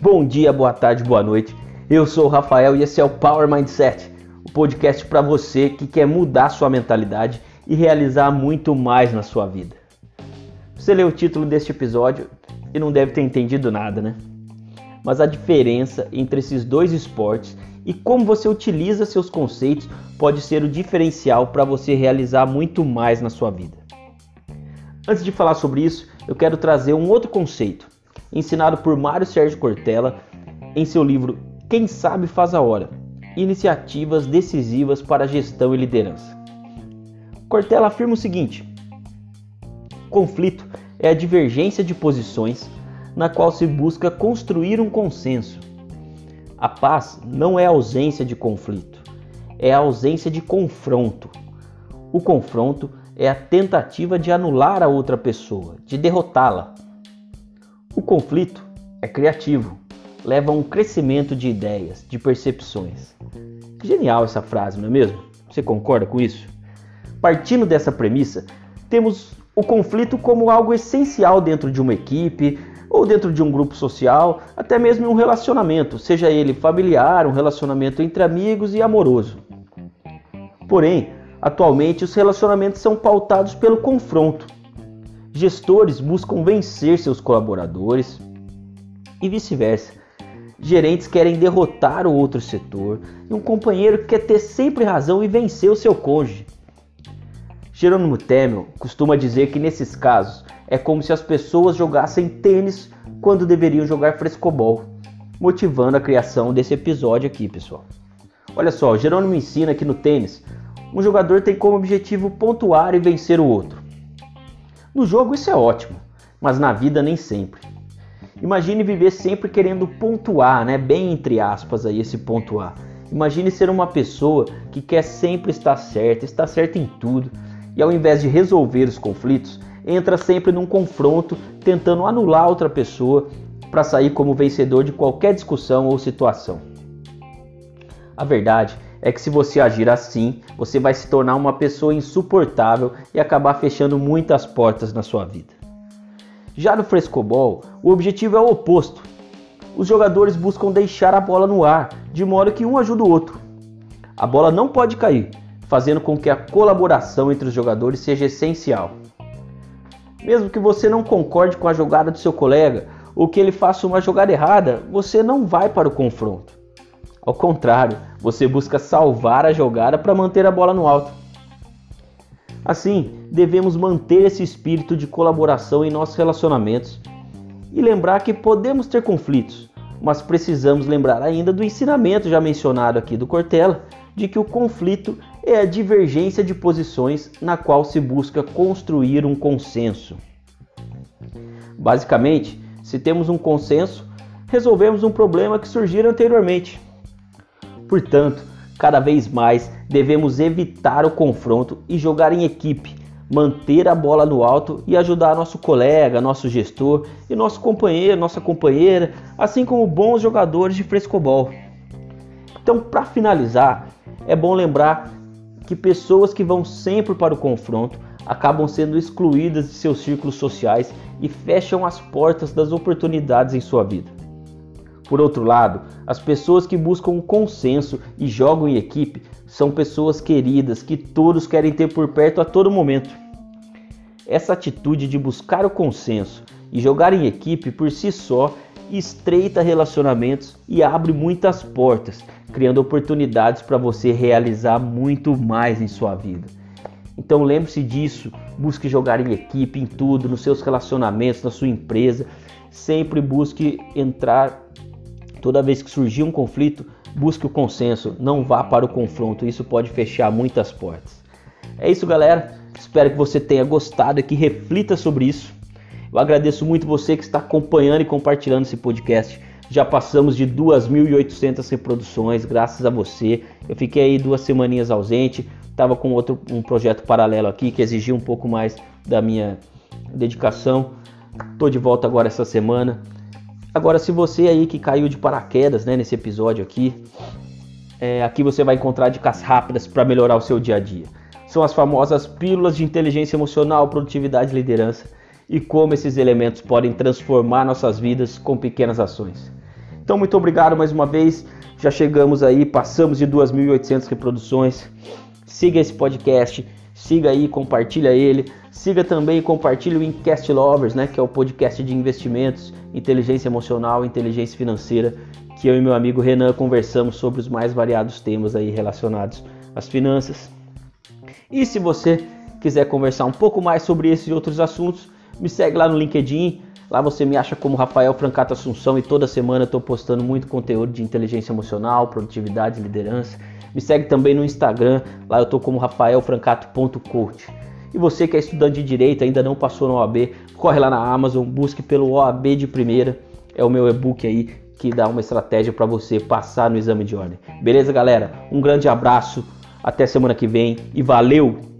Bom dia, boa tarde, boa noite. Eu sou o Rafael e esse é o Power Mindset, o podcast para você que quer mudar sua mentalidade e realizar muito mais na sua vida. Você leu o título deste episódio e não deve ter entendido nada, né? Mas a diferença entre esses dois esportes e como você utiliza seus conceitos pode ser o diferencial para você realizar muito mais na sua vida. Antes de falar sobre isso, eu quero trazer um outro conceito, ensinado por Mário Sérgio Cortella em seu livro Quem Sabe Faz a Hora Iniciativas Decisivas para Gestão e Liderança. Cortella afirma o seguinte: conflito é a divergência de posições na qual se busca construir um consenso a paz não é ausência de conflito, é a ausência de confronto. O confronto é a tentativa de anular a outra pessoa, de derrotá-la. O conflito é criativo, leva a um crescimento de ideias, de percepções. Genial essa frase, não é mesmo? Você concorda com isso? Partindo dessa premissa, temos o conflito como algo essencial dentro de uma equipe, ou dentro de um grupo social, até mesmo em um relacionamento, seja ele familiar, um relacionamento entre amigos e amoroso. Porém, atualmente os relacionamentos são pautados pelo confronto. Gestores buscam vencer seus colaboradores e vice-versa. Gerentes querem derrotar o outro setor e um companheiro quer ter sempre razão e vencer o seu cônjuge. Jerônimo Temel costuma dizer que nesses casos é como se as pessoas jogassem tênis quando deveriam jogar frescobol, motivando a criação desse episódio aqui, pessoal. Olha só, Jerônimo ensina que no tênis, um jogador tem como objetivo pontuar e vencer o outro. No jogo isso é ótimo, mas na vida nem sempre. Imagine viver sempre querendo pontuar, né? Bem entre aspas aí esse pontuar. Imagine ser uma pessoa que quer sempre estar certa, estar certa em tudo, e ao invés de resolver os conflitos, entra sempre num confronto tentando anular outra pessoa para sair como vencedor de qualquer discussão ou situação. A verdade é que se você agir assim, você vai se tornar uma pessoa insuportável e acabar fechando muitas portas na sua vida. Já no frescobol, o objetivo é o oposto. Os jogadores buscam deixar a bola no ar, de modo que um ajuda o outro. A bola não pode cair, fazendo com que a colaboração entre os jogadores seja essencial. Mesmo que você não concorde com a jogada do seu colega ou que ele faça uma jogada errada, você não vai para o confronto. Ao contrário, você busca salvar a jogada para manter a bola no alto. Assim, devemos manter esse espírito de colaboração em nossos relacionamentos e lembrar que podemos ter conflitos, mas precisamos lembrar ainda do ensinamento já mencionado aqui do Cortella, de que o conflito é a divergência de posições na qual se busca construir um consenso. Basicamente, se temos um consenso, resolvemos um problema que surgiu anteriormente. Portanto, cada vez mais devemos evitar o confronto e jogar em equipe, manter a bola no alto e ajudar nosso colega, nosso gestor e nosso companheiro, nossa companheira, assim como bons jogadores de frescobol. Então, para finalizar, é bom lembrar que pessoas que vão sempre para o confronto acabam sendo excluídas de seus círculos sociais e fecham as portas das oportunidades em sua vida. Por outro lado, as pessoas que buscam consenso e jogam em equipe são pessoas queridas que todos querem ter por perto a todo momento. Essa atitude de buscar o consenso e jogar em equipe por si só estreita relacionamentos e abre muitas portas, criando oportunidades para você realizar muito mais em sua vida. Então lembre-se disso, busque jogar em equipe, em tudo, nos seus relacionamentos, na sua empresa. Sempre busque entrar, toda vez que surgir um conflito, busque o consenso, não vá para o confronto, isso pode fechar muitas portas. É isso, galera. Espero que você tenha gostado e que reflita sobre isso. Eu agradeço muito você que está acompanhando e compartilhando esse podcast. Já passamos de 2.800 reproduções, graças a você. Eu fiquei aí duas semaninhas ausente, estava com outro um projeto paralelo aqui que exigia um pouco mais da minha dedicação. Estou de volta agora essa semana. Agora, se você aí que caiu de paraquedas né, nesse episódio aqui, é, aqui você vai encontrar dicas rápidas para melhorar o seu dia a dia. são as famosas pílulas de inteligência emocional, produtividade e liderança e como esses elementos podem transformar nossas vidas com pequenas ações. Então, muito obrigado mais uma vez. Já chegamos aí, passamos de 2.800 reproduções. Siga esse podcast, siga aí, compartilha ele. Siga também e compartilhe o Incast Lovers, né, que é o podcast de investimentos, inteligência emocional, inteligência financeira, que eu e meu amigo Renan conversamos sobre os mais variados temas aí relacionados às finanças. E se você quiser conversar um pouco mais sobre esses e outros assuntos, me segue lá no LinkedIn. Lá você me acha como Rafael Francato Assunção e toda semana eu estou postando muito conteúdo de inteligência emocional, produtividade liderança. Me segue também no Instagram, lá eu estou como rafaelfrancato.coach. E você que é estudante de direito, ainda não passou no OAB, corre lá na Amazon, busque pelo OAB de primeira. É o meu e-book aí que dá uma estratégia para você passar no exame de ordem. Beleza, galera? Um grande abraço, até semana que vem e valeu!